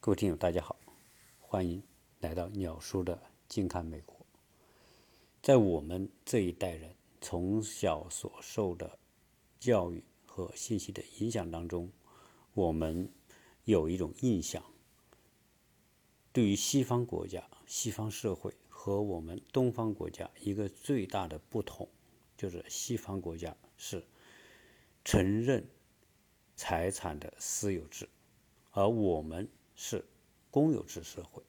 各位听友，大家好，欢迎来到鸟叔的近看美国。在我们这一代人从小所受的教育和信息的影响当中，我们有一种印象，对于西方国家、西方社会和我们东方国家一个最大的不同，就是西方国家是承认财产的私有制，而我们。是公有制社会，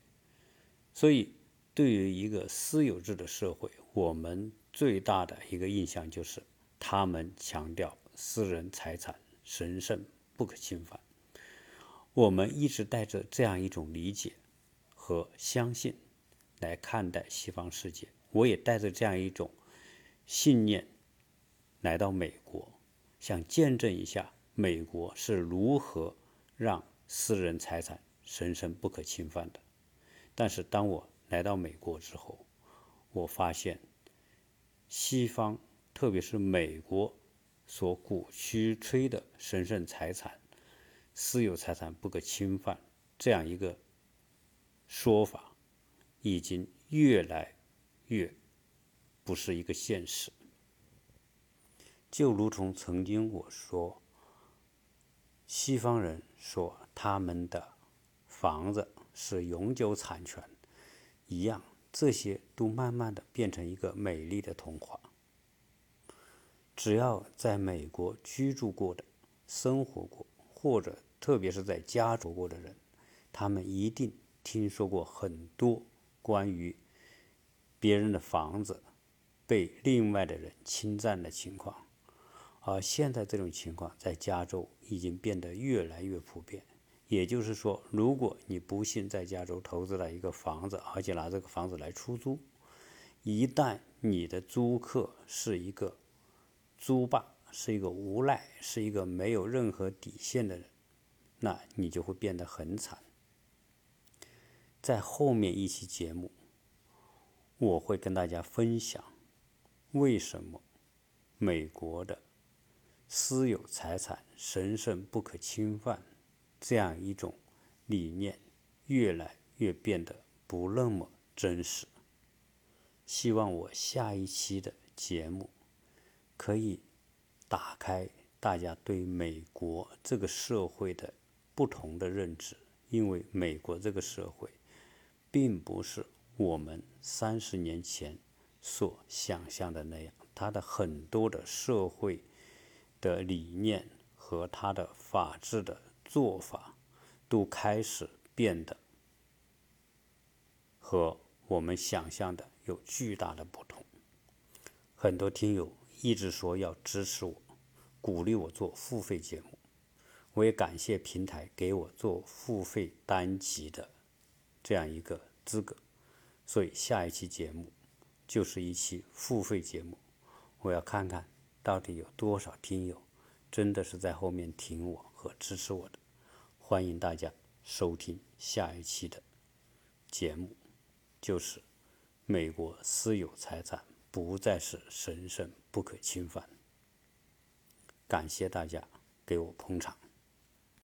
所以对于一个私有制的社会，我们最大的一个印象就是他们强调私人财产神圣不可侵犯。我们一直带着这样一种理解和相信来看待西方世界，我也带着这样一种信念来到美国，想见证一下美国是如何让私人财产。神圣不可侵犯的，但是当我来到美国之后，我发现西方，特别是美国所鼓驱吹的神圣财产、私有财产不可侵犯这样一个说法，已经越来越不是一个现实。就如同曾经我说，西方人说他们的。房子是永久产权一样，这些都慢慢的变成一个美丽的童话。只要在美国居住过的、生活过，或者特别是在家住过的人，他们一定听说过很多关于别人的房子被另外的人侵占的情况。而现在这种情况在加州已经变得越来越普遍。也就是说，如果你不幸在加州投资了一个房子，而且拿这个房子来出租，一旦你的租客是一个租霸，是一个无赖，是一个没有任何底线的人，那你就会变得很惨。在后面一期节目，我会跟大家分享为什么美国的私有财产神圣不可侵犯。这样一种理念越来越变得不那么真实。希望我下一期的节目可以打开大家对美国这个社会的不同的认知，因为美国这个社会并不是我们三十年前所想象的那样，它的很多的社会的理念和它的法治的。做法都开始变得和我们想象的有巨大的不同。很多听友一直说要支持我，鼓励我做付费节目，我也感谢平台给我做付费单集的这样一个资格。所以下一期节目就是一期付费节目，我要看看到底有多少听友真的是在后面挺我和支持我的。欢迎大家收听下一期的节目，就是美国私有财产不再是神圣不可侵犯。感谢大家给我捧场。